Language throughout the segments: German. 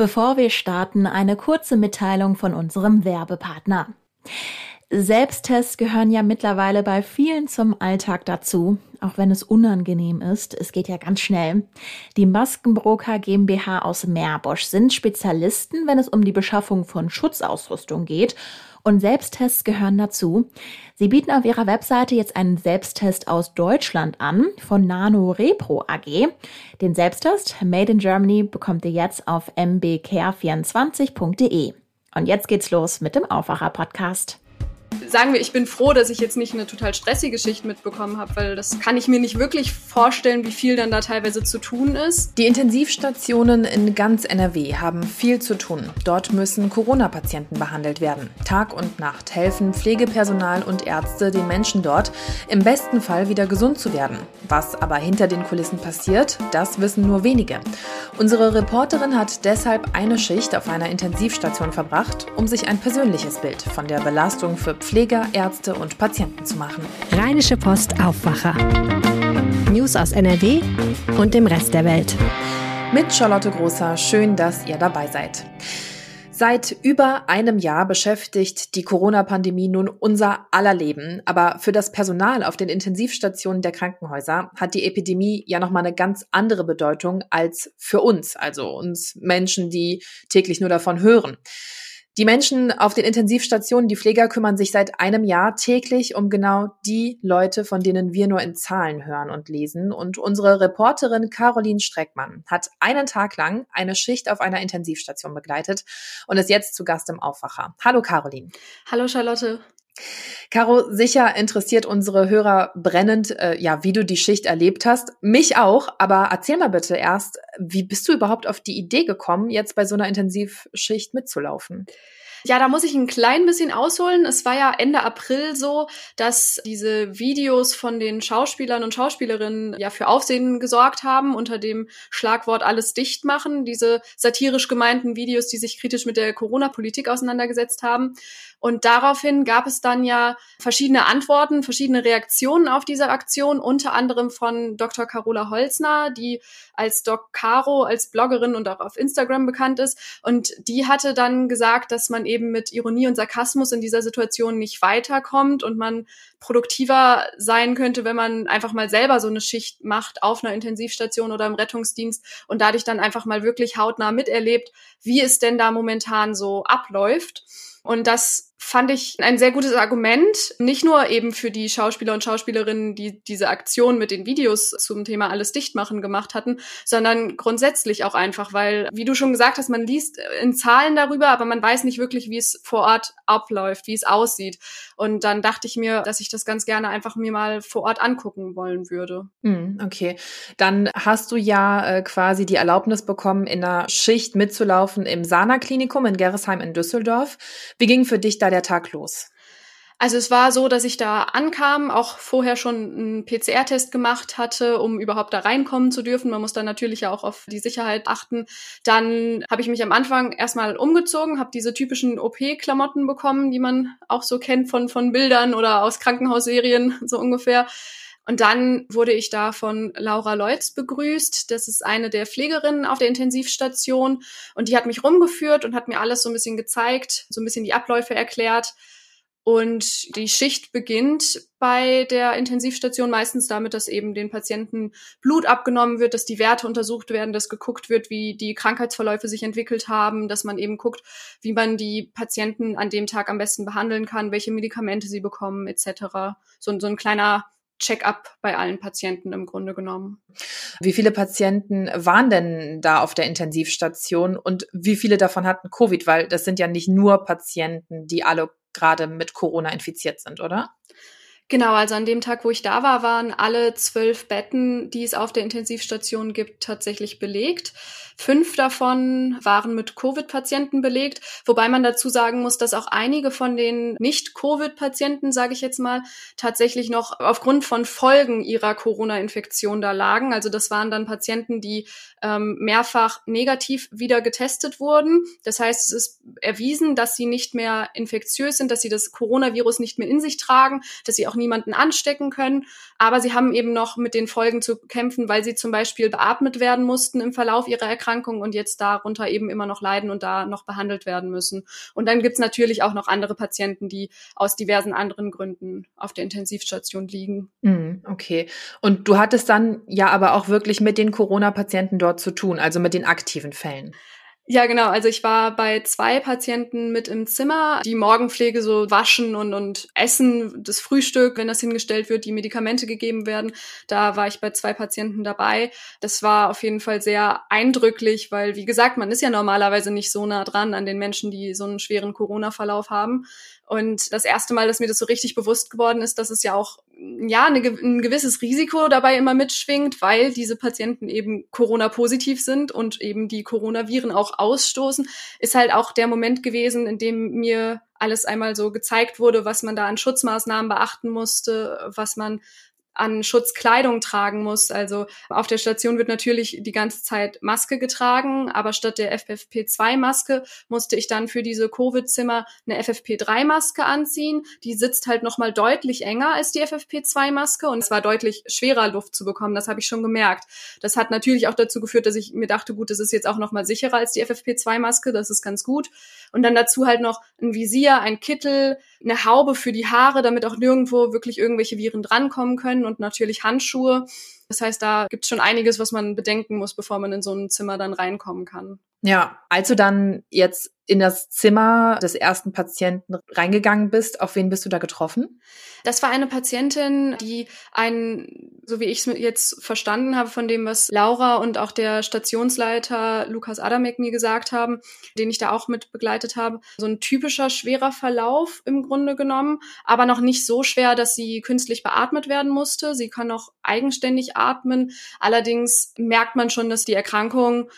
Bevor wir starten, eine kurze Mitteilung von unserem Werbepartner. Selbsttests gehören ja mittlerweile bei vielen zum Alltag dazu, auch wenn es unangenehm ist. Es geht ja ganz schnell. Die Maskenbroker GmbH aus Meerbosch sind Spezialisten, wenn es um die Beschaffung von Schutzausrüstung geht und Selbsttests gehören dazu. Sie bieten auf ihrer Webseite jetzt einen Selbsttest aus Deutschland an von Nano Repro AG. Den Selbsttest Made in Germany bekommt ihr jetzt auf mbcare24.de. Und jetzt geht's los mit dem Aufwacher Podcast sagen wir, ich bin froh, dass ich jetzt nicht eine total stressige Schicht mitbekommen habe, weil das kann ich mir nicht wirklich vorstellen, wie viel dann da teilweise zu tun ist. Die Intensivstationen in ganz NRW haben viel zu tun. Dort müssen Corona-Patienten behandelt werden. Tag und Nacht helfen Pflegepersonal und Ärzte den Menschen dort, im besten Fall wieder gesund zu werden. Was aber hinter den Kulissen passiert, das wissen nur wenige. Unsere Reporterin hat deshalb eine Schicht auf einer Intensivstation verbracht, um sich ein persönliches Bild von der Belastung für Pflege Pfleger, Ärzte und Patienten zu machen. Rheinische Post Aufwacher. News aus NRW und dem Rest der Welt. Mit Charlotte Großer, schön, dass ihr dabei seid. Seit über einem Jahr beschäftigt die Corona-Pandemie nun unser aller Leben. Aber für das Personal auf den Intensivstationen der Krankenhäuser hat die Epidemie ja nochmal eine ganz andere Bedeutung als für uns, also uns Menschen, die täglich nur davon hören. Die Menschen auf den Intensivstationen, die Pfleger kümmern sich seit einem Jahr täglich um genau die Leute, von denen wir nur in Zahlen hören und lesen. Und unsere Reporterin Caroline Streckmann hat einen Tag lang eine Schicht auf einer Intensivstation begleitet und ist jetzt zu Gast im Aufwacher. Hallo Caroline. Hallo Charlotte. Caro, sicher interessiert unsere Hörer brennend, äh, ja, wie du die Schicht erlebt hast. Mich auch, aber erzähl mal bitte erst, wie bist du überhaupt auf die Idee gekommen, jetzt bei so einer Intensivschicht mitzulaufen? Ja, da muss ich ein klein bisschen ausholen. Es war ja Ende April so, dass diese Videos von den Schauspielern und Schauspielerinnen ja für Aufsehen gesorgt haben unter dem Schlagwort alles dicht machen. Diese satirisch gemeinten Videos, die sich kritisch mit der Corona-Politik auseinandergesetzt haben. Und daraufhin gab es dann ja verschiedene Antworten, verschiedene Reaktionen auf diese Aktion, unter anderem von Dr. Carola Holzner, die als Doc Caro, als Bloggerin und auch auf Instagram bekannt ist. Und die hatte dann gesagt, dass man eben mit Ironie und Sarkasmus in dieser Situation nicht weiterkommt und man produktiver sein könnte, wenn man einfach mal selber so eine Schicht macht auf einer Intensivstation oder im Rettungsdienst und dadurch dann einfach mal wirklich hautnah miterlebt, wie es denn da momentan so abläuft. Und das fand ich ein sehr gutes Argument, nicht nur eben für die Schauspieler und Schauspielerinnen, die diese Aktion mit den Videos zum Thema alles dicht machen gemacht hatten, sondern grundsätzlich auch einfach, weil, wie du schon gesagt hast, man liest in Zahlen darüber, aber man weiß nicht wirklich, wie es vor Ort abläuft, wie es aussieht. Und dann dachte ich mir, dass ich das ganz gerne einfach mir mal vor Ort angucken wollen würde. Hm, okay, dann hast du ja äh, quasi die Erlaubnis bekommen, in einer Schicht mitzulaufen im Sana-Klinikum in Gerresheim in Düsseldorf. Wie ging für dich da der Tag los? Also es war so, dass ich da ankam, auch vorher schon einen PCR-Test gemacht hatte, um überhaupt da reinkommen zu dürfen. Man muss dann natürlich ja auch auf die Sicherheit achten. Dann habe ich mich am Anfang erstmal umgezogen, habe diese typischen OP-Klamotten bekommen, die man auch so kennt von, von Bildern oder aus Krankenhausserien, so ungefähr. Und dann wurde ich da von Laura Leutz begrüßt. Das ist eine der Pflegerinnen auf der Intensivstation. Und die hat mich rumgeführt und hat mir alles so ein bisschen gezeigt, so ein bisschen die Abläufe erklärt. Und die Schicht beginnt bei der Intensivstation meistens damit, dass eben den Patienten Blut abgenommen wird, dass die Werte untersucht werden, dass geguckt wird, wie die Krankheitsverläufe sich entwickelt haben, dass man eben guckt, wie man die Patienten an dem Tag am besten behandeln kann, welche Medikamente sie bekommen, etc. So, so ein kleiner Check-up bei allen Patienten im Grunde genommen. Wie viele Patienten waren denn da auf der Intensivstation und wie viele davon hatten Covid? Weil das sind ja nicht nur Patienten, die alle gerade mit Corona infiziert sind, oder? Genau, also an dem Tag, wo ich da war, waren alle zwölf Betten, die es auf der Intensivstation gibt, tatsächlich belegt. Fünf davon waren mit Covid-Patienten belegt, wobei man dazu sagen muss, dass auch einige von den Nicht-Covid-Patienten, sage ich jetzt mal, tatsächlich noch aufgrund von Folgen ihrer Corona-Infektion da lagen. Also das waren dann Patienten, die ähm, mehrfach negativ wieder getestet wurden. Das heißt, es ist erwiesen, dass sie nicht mehr infektiös sind, dass sie das Coronavirus nicht mehr in sich tragen, dass sie auch niemanden anstecken können. Aber sie haben eben noch mit den Folgen zu kämpfen, weil sie zum Beispiel beatmet werden mussten im Verlauf ihrer Erkrankung und jetzt darunter eben immer noch leiden und da noch behandelt werden müssen. Und dann gibt's natürlich auch noch andere Patienten, die aus diversen anderen Gründen auf der Intensivstation liegen. Mm, okay. Und du hattest dann ja aber auch wirklich mit den Corona-Patienten dort zu tun, also mit den aktiven Fällen. Ja, genau. Also ich war bei zwei Patienten mit im Zimmer, die Morgenpflege so waschen und, und essen, das Frühstück, wenn das hingestellt wird, die Medikamente gegeben werden. Da war ich bei zwei Patienten dabei. Das war auf jeden Fall sehr eindrücklich, weil, wie gesagt, man ist ja normalerweise nicht so nah dran an den Menschen, die so einen schweren Corona-Verlauf haben. Und das erste Mal, dass mir das so richtig bewusst geworden ist, dass es ja auch ja eine, ein gewisses Risiko dabei immer mitschwingt, weil diese Patienten eben Corona-positiv sind und eben die Coronaviren auch ausstoßen, ist halt auch der Moment gewesen, in dem mir alles einmal so gezeigt wurde, was man da an Schutzmaßnahmen beachten musste, was man an Schutzkleidung tragen muss. Also auf der Station wird natürlich die ganze Zeit Maske getragen, aber statt der FFP2-Maske musste ich dann für diese Covid-Zimmer eine FFP3-Maske anziehen. Die sitzt halt nochmal deutlich enger als die FFP2-Maske und es war deutlich schwerer, Luft zu bekommen. Das habe ich schon gemerkt. Das hat natürlich auch dazu geführt, dass ich mir dachte, gut, das ist jetzt auch nochmal sicherer als die FFP2-Maske. Das ist ganz gut. Und dann dazu halt noch ein Visier, ein Kittel, eine Haube für die Haare, damit auch nirgendwo wirklich irgendwelche Viren drankommen können und natürlich Handschuhe. Das heißt, da gibt es schon einiges, was man bedenken muss, bevor man in so ein Zimmer dann reinkommen kann. Ja, als du dann jetzt in das Zimmer des ersten Patienten reingegangen bist, auf wen bist du da getroffen? Das war eine Patientin, die ein, so wie ich es jetzt verstanden habe von dem, was Laura und auch der Stationsleiter Lukas Adamek mir gesagt haben, den ich da auch mit begleitet habe, so ein typischer schwerer Verlauf im Grunde genommen, aber noch nicht so schwer, dass sie künstlich beatmet werden musste. Sie kann auch eigenständig atmen. Allerdings merkt man schon, dass die Erkrankung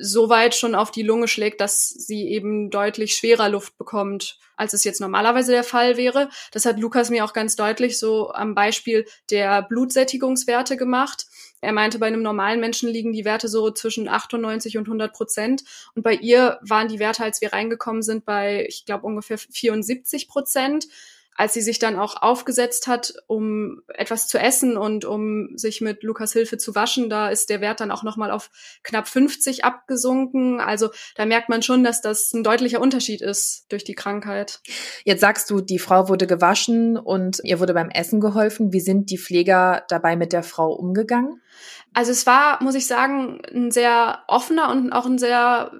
so weit schon auf die Lunge schlägt, dass sie eben deutlich schwerer Luft bekommt, als es jetzt normalerweise der Fall wäre. Das hat Lukas mir auch ganz deutlich so am Beispiel der Blutsättigungswerte gemacht. Er meinte, bei einem normalen Menschen liegen die Werte so zwischen 98 und 100 Prozent. Und bei ihr waren die Werte, als wir reingekommen sind, bei, ich glaube, ungefähr 74 Prozent als sie sich dann auch aufgesetzt hat, um etwas zu essen und um sich mit Lukas Hilfe zu waschen, da ist der Wert dann auch nochmal auf knapp 50 abgesunken. Also da merkt man schon, dass das ein deutlicher Unterschied ist durch die Krankheit. Jetzt sagst du, die Frau wurde gewaschen und ihr wurde beim Essen geholfen. Wie sind die Pfleger dabei mit der Frau umgegangen? Also es war, muss ich sagen, ein sehr offener und auch ein sehr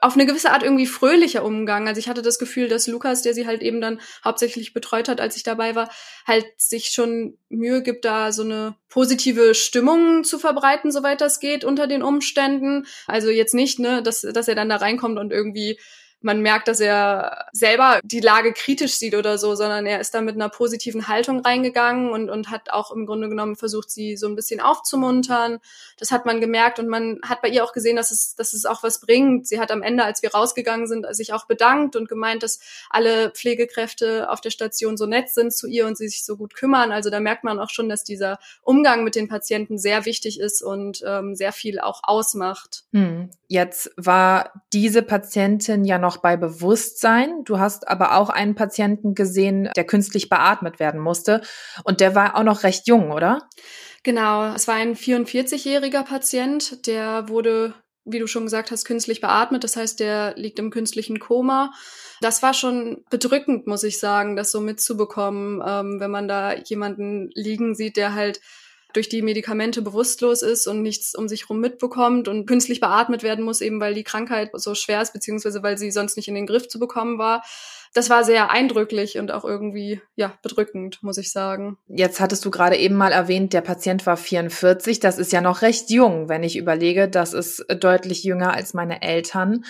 auf eine gewisse Art irgendwie fröhlicher Umgang. Also ich hatte das Gefühl, dass Lukas, der sie halt eben dann hauptsächlich betreut hat, als ich dabei war, halt sich schon Mühe gibt, da so eine positive Stimmung zu verbreiten, soweit das geht, unter den Umständen. Also jetzt nicht, ne, dass, dass er dann da reinkommt und irgendwie man merkt, dass er selber die Lage kritisch sieht oder so, sondern er ist da mit einer positiven Haltung reingegangen und, und hat auch im Grunde genommen versucht, sie so ein bisschen aufzumuntern. Das hat man gemerkt und man hat bei ihr auch gesehen, dass es, dass es auch was bringt. Sie hat am Ende, als wir rausgegangen sind, sich auch bedankt und gemeint, dass alle Pflegekräfte auf der Station so nett sind zu ihr und sie sich so gut kümmern. Also da merkt man auch schon, dass dieser Umgang mit den Patienten sehr wichtig ist und ähm, sehr viel auch ausmacht. Hm. Jetzt war diese Patientin ja noch bei Bewusstsein. Du hast aber auch einen Patienten gesehen, der künstlich beatmet werden musste. Und der war auch noch recht jung, oder? Genau, es war ein 44-jähriger Patient, der wurde, wie du schon gesagt hast, künstlich beatmet. Das heißt, der liegt im künstlichen Koma. Das war schon bedrückend, muss ich sagen, das so mitzubekommen, ähm, wenn man da jemanden liegen sieht, der halt durch die Medikamente bewusstlos ist und nichts um sich rum mitbekommt und künstlich beatmet werden muss, eben weil die Krankheit so schwer ist, beziehungsweise weil sie sonst nicht in den Griff zu bekommen war. Das war sehr eindrücklich und auch irgendwie, ja, bedrückend, muss ich sagen. Jetzt hattest du gerade eben mal erwähnt, der Patient war 44. Das ist ja noch recht jung, wenn ich überlege. Das ist deutlich jünger als meine Eltern.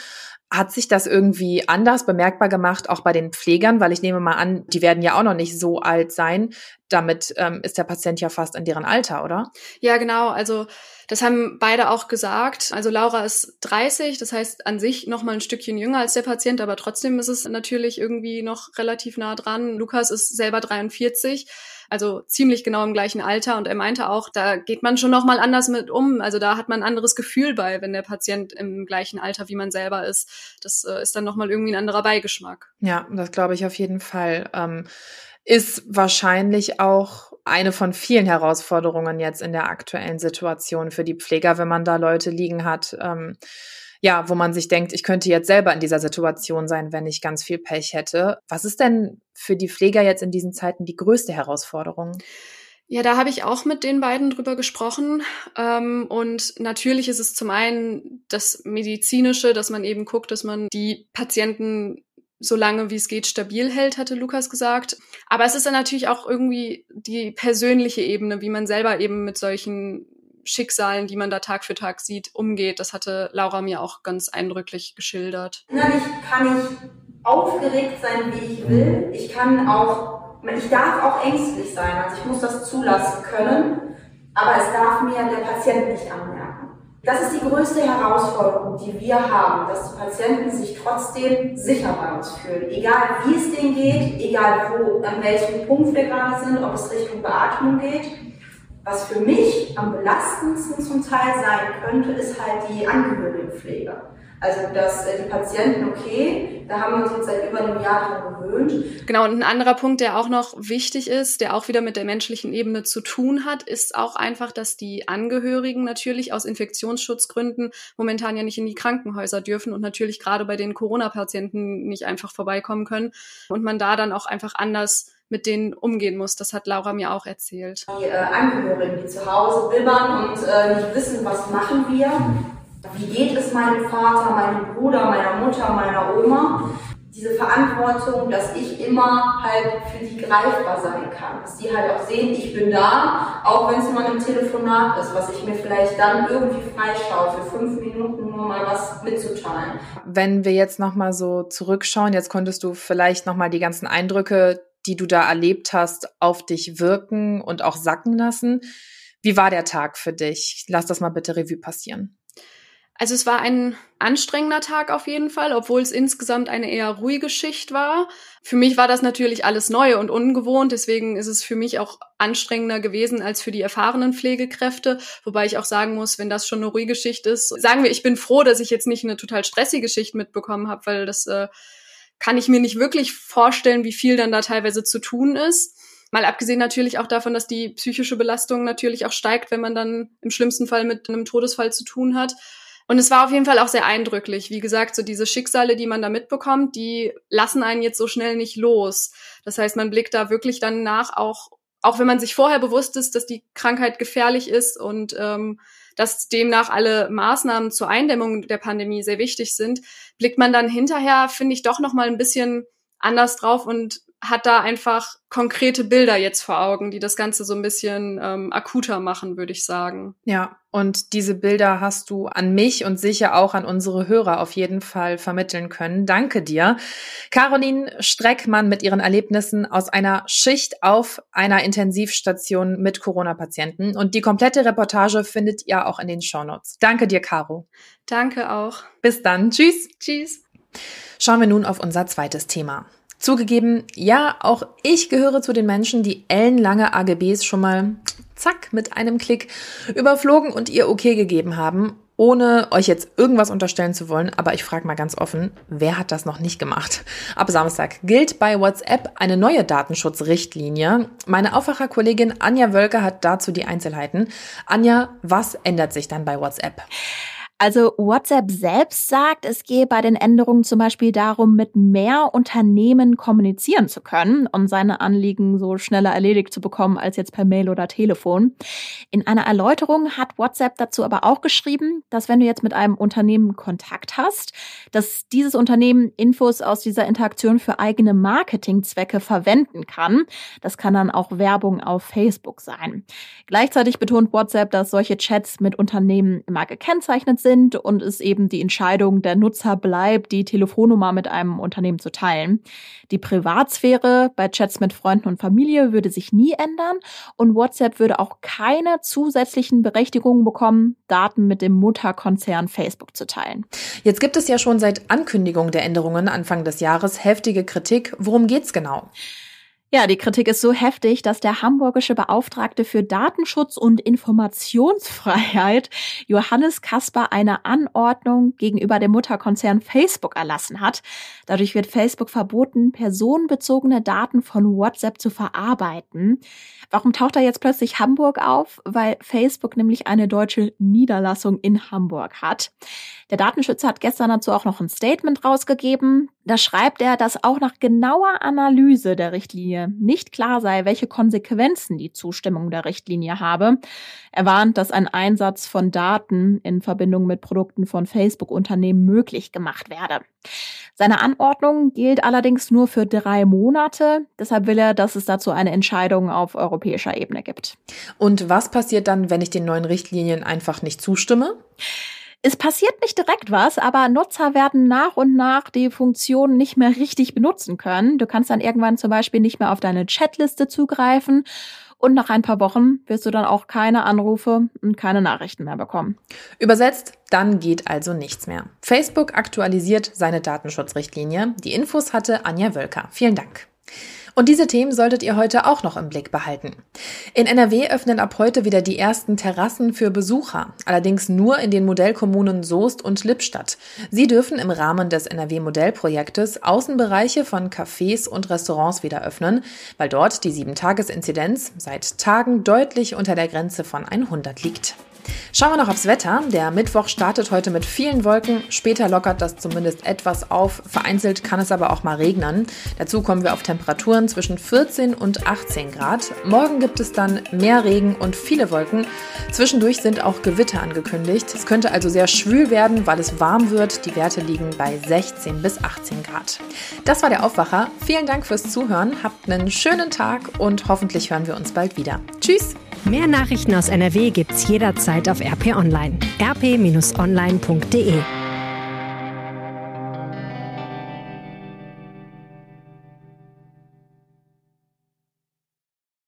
Hat sich das irgendwie anders bemerkbar gemacht, auch bei den Pflegern? Weil ich nehme mal an, die werden ja auch noch nicht so alt sein. Damit ähm, ist der Patient ja fast in deren Alter, oder? Ja, genau. Also das haben beide auch gesagt. Also Laura ist 30, das heißt an sich noch mal ein Stückchen jünger als der Patient, aber trotzdem ist es natürlich irgendwie noch relativ nah dran. Lukas ist selber 43 also ziemlich genau im gleichen Alter. Und er meinte auch, da geht man schon noch mal anders mit um. Also da hat man ein anderes Gefühl bei, wenn der Patient im gleichen Alter wie man selber ist. Das äh, ist dann noch mal irgendwie ein anderer Beigeschmack. Ja, das glaube ich auf jeden Fall. Ähm ist wahrscheinlich auch eine von vielen Herausforderungen jetzt in der aktuellen Situation für die Pfleger, wenn man da Leute liegen hat, ähm, ja, wo man sich denkt, ich könnte jetzt selber in dieser Situation sein, wenn ich ganz viel Pech hätte. Was ist denn für die Pfleger jetzt in diesen Zeiten die größte Herausforderung? Ja, da habe ich auch mit den beiden drüber gesprochen. Ähm, und natürlich ist es zum einen das Medizinische, dass man eben guckt, dass man die Patienten so lange wie es geht stabil hält, hatte Lukas gesagt. Aber es ist dann natürlich auch irgendwie die persönliche Ebene, wie man selber eben mit solchen Schicksalen, die man da Tag für Tag sieht, umgeht. Das hatte Laura mir auch ganz eindrücklich geschildert. Innerlich kann ich aufgeregt sein, wie ich will. Ich kann auch, ich darf auch ängstlich sein. Also ich muss das zulassen können. Aber es darf mir der Patient nicht anmerken. Das ist die größte Herausforderung, die wir haben, dass die Patienten sich trotzdem sicher bei uns fühlen. Egal wie es denen geht, egal wo, an welchem Punkt wir gerade sind, ob es Richtung Beatmung geht. Was für mich am belastendsten zum Teil sein könnte, ist halt die Angehörigenpflege. Also, dass äh, die Patienten, okay, da haben wir uns jetzt seit über einem Jahr dran gewöhnt. Genau, und ein anderer Punkt, der auch noch wichtig ist, der auch wieder mit der menschlichen Ebene zu tun hat, ist auch einfach, dass die Angehörigen natürlich aus Infektionsschutzgründen momentan ja nicht in die Krankenhäuser dürfen und natürlich gerade bei den Corona-Patienten nicht einfach vorbeikommen können und man da dann auch einfach anders mit denen umgehen muss. Das hat Laura mir auch erzählt. Die äh, Angehörigen, die zu Hause bibbern und äh, nicht wissen, was machen wir. Wie geht es meinem Vater, meinem Bruder, meiner Mutter, meiner Oma? Diese Verantwortung, dass ich immer halt für die greifbar sein kann. Dass die halt auch sehen, ich bin da, auch wenn es nur ein Telefonat ist, was ich mir vielleicht dann irgendwie freischaue, für fünf Minuten nur mal was mitzuteilen. Wenn wir jetzt nochmal so zurückschauen, jetzt konntest du vielleicht nochmal die ganzen Eindrücke die du da erlebt hast, auf dich wirken und auch sacken lassen. Wie war der Tag für dich? Lass das mal bitte Revue passieren. Also es war ein anstrengender Tag auf jeden Fall, obwohl es insgesamt eine eher ruhige Schicht war. Für mich war das natürlich alles neu und ungewohnt, deswegen ist es für mich auch anstrengender gewesen als für die erfahrenen Pflegekräfte, wobei ich auch sagen muss, wenn das schon eine ruhige Schicht ist, sagen wir, ich bin froh, dass ich jetzt nicht eine total stressige Schicht mitbekommen habe, weil das äh, kann ich mir nicht wirklich vorstellen, wie viel dann da teilweise zu tun ist. Mal abgesehen natürlich auch davon, dass die psychische Belastung natürlich auch steigt, wenn man dann im schlimmsten Fall mit einem Todesfall zu tun hat. Und es war auf jeden Fall auch sehr eindrücklich. Wie gesagt, so diese Schicksale, die man da mitbekommt, die lassen einen jetzt so schnell nicht los. Das heißt, man blickt da wirklich dann nach, auch, auch wenn man sich vorher bewusst ist, dass die Krankheit gefährlich ist und ähm, dass demnach alle Maßnahmen zur Eindämmung der Pandemie sehr wichtig sind, blickt man dann hinterher, finde ich, doch noch mal ein bisschen anders drauf und hat da einfach konkrete Bilder jetzt vor Augen, die das Ganze so ein bisschen ähm, akuter machen, würde ich sagen. Ja, und diese Bilder hast du an mich und sicher auch an unsere Hörer auf jeden Fall vermitteln können. Danke dir. Caroline Streckmann mit ihren Erlebnissen aus einer Schicht auf einer Intensivstation mit Corona-Patienten. Und die komplette Reportage findet ihr auch in den Shownotes. Danke dir, Caro. Danke auch. Bis dann. Tschüss. Tschüss. Schauen wir nun auf unser zweites Thema. Zugegeben, ja, auch ich gehöre zu den Menschen, die ellenlange AGBs schon mal zack mit einem Klick überflogen und ihr okay gegeben haben, ohne euch jetzt irgendwas unterstellen zu wollen, aber ich frage mal ganz offen, wer hat das noch nicht gemacht? Ab Samstag gilt bei WhatsApp eine neue Datenschutzrichtlinie. Meine Aufwacherkollegin Anja Wölker hat dazu die Einzelheiten. Anja, was ändert sich dann bei WhatsApp? Also WhatsApp selbst sagt, es gehe bei den Änderungen zum Beispiel darum, mit mehr Unternehmen kommunizieren zu können und seine Anliegen so schneller erledigt zu bekommen als jetzt per Mail oder Telefon. In einer Erläuterung hat WhatsApp dazu aber auch geschrieben, dass wenn du jetzt mit einem Unternehmen Kontakt hast, dass dieses Unternehmen Infos aus dieser Interaktion für eigene Marketingzwecke verwenden kann. Das kann dann auch Werbung auf Facebook sein. Gleichzeitig betont WhatsApp, dass solche Chats mit Unternehmen immer gekennzeichnet sind und es eben die Entscheidung der Nutzer bleibt, die Telefonnummer mit einem Unternehmen zu teilen. Die Privatsphäre bei Chats mit Freunden und Familie würde sich nie ändern und WhatsApp würde auch keine zusätzlichen Berechtigungen bekommen, Daten mit dem Mutterkonzern Facebook zu teilen. Jetzt gibt es ja schon seit Ankündigung der Änderungen Anfang des Jahres heftige Kritik. Worum geht's genau? Ja, die Kritik ist so heftig, dass der hamburgische Beauftragte für Datenschutz und Informationsfreiheit Johannes Kasper eine Anordnung gegenüber dem Mutterkonzern Facebook erlassen hat. Dadurch wird Facebook verboten, personenbezogene Daten von WhatsApp zu verarbeiten. Warum taucht da jetzt plötzlich Hamburg auf? Weil Facebook nämlich eine deutsche Niederlassung in Hamburg hat. Der Datenschützer hat gestern dazu auch noch ein Statement rausgegeben. Da schreibt er, dass auch nach genauer Analyse der Richtlinie nicht klar sei, welche Konsequenzen die Zustimmung der Richtlinie habe. Er warnt, dass ein Einsatz von Daten in Verbindung mit Produkten von Facebook-Unternehmen möglich gemacht werde. Seine Anordnung gilt allerdings nur für drei Monate. Deshalb will er, dass es dazu eine Entscheidung auf europäischer Ebene gibt. Und was passiert dann, wenn ich den neuen Richtlinien einfach nicht zustimme? Es passiert nicht direkt was, aber Nutzer werden nach und nach die Funktion nicht mehr richtig benutzen können. Du kannst dann irgendwann zum Beispiel nicht mehr auf deine Chatliste zugreifen und nach ein paar Wochen wirst du dann auch keine Anrufe und keine Nachrichten mehr bekommen. Übersetzt, dann geht also nichts mehr. Facebook aktualisiert seine Datenschutzrichtlinie. Die Infos hatte Anja Wölker. Vielen Dank. Und diese Themen solltet ihr heute auch noch im Blick behalten. In NRW öffnen ab heute wieder die ersten Terrassen für Besucher, allerdings nur in den Modellkommunen Soest und Lippstadt. Sie dürfen im Rahmen des NRW-Modellprojektes Außenbereiche von Cafés und Restaurants wieder öffnen, weil dort die 7-Tages-Inzidenz seit Tagen deutlich unter der Grenze von 100 liegt. Schauen wir noch aufs Wetter. Der Mittwoch startet heute mit vielen Wolken. Später lockert das zumindest etwas auf. Vereinzelt kann es aber auch mal regnen. Dazu kommen wir auf Temperaturen zwischen 14 und 18 Grad. Morgen gibt es dann mehr Regen und viele Wolken. Zwischendurch sind auch Gewitter angekündigt. Es könnte also sehr schwül werden, weil es warm wird. Die Werte liegen bei 16 bis 18 Grad. Das war der Aufwacher. Vielen Dank fürs Zuhören. Habt einen schönen Tag und hoffentlich hören wir uns bald wieder. Tschüss! Mehr Nachrichten aus NRW gibt's jederzeit auf RP Online. rp-online.de